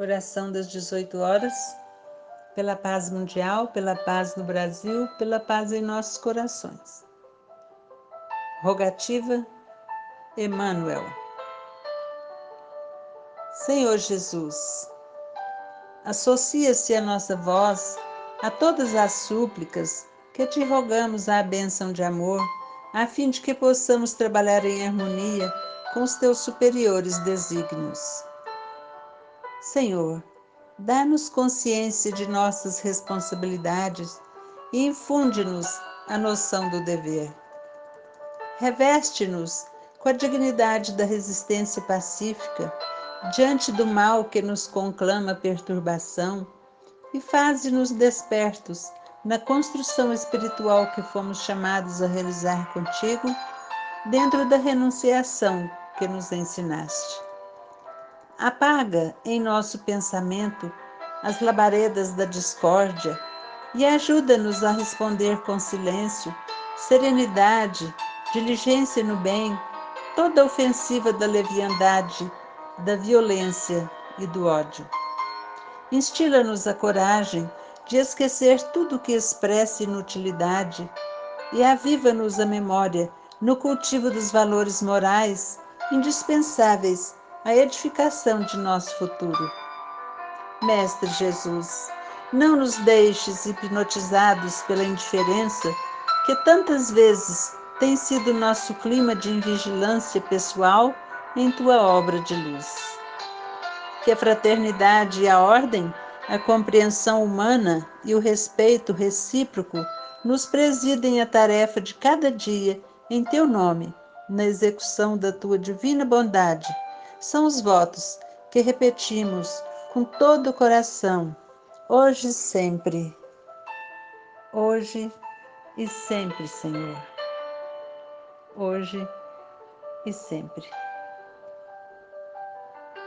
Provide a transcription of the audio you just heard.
Oração das 18 horas, pela paz mundial, pela paz no Brasil, pela paz em nossos corações. Rogativa Emmanuel. Senhor Jesus, associa-se a nossa voz a todas as súplicas que te rogamos a bênção de amor, a fim de que possamos trabalhar em harmonia com os teus superiores desígnios. Senhor, dá-nos consciência de nossas responsabilidades e infunde-nos a noção do dever. Reveste-nos com a dignidade da resistência pacífica diante do mal que nos conclama perturbação e faze-nos despertos na construção espiritual que fomos chamados a realizar contigo, dentro da renunciação que nos ensinaste. Apaga em nosso pensamento as labaredas da discórdia e ajuda-nos a responder com silêncio, serenidade, diligência no bem, toda ofensiva da leviandade, da violência e do ódio. Instila-nos a coragem de esquecer tudo que expressa inutilidade e aviva-nos a memória no cultivo dos valores morais indispensáveis a edificação de nosso futuro. Mestre Jesus, não nos deixes hipnotizados pela indiferença que tantas vezes tem sido nosso clima de invigilância pessoal em tua obra de luz. Que a fraternidade e a ordem, a compreensão humana e o respeito recíproco nos presidem a tarefa de cada dia em teu nome, na execução da tua divina bondade são os votos que repetimos com todo o coração, hoje e sempre. Hoje e sempre, Senhor. Hoje e sempre.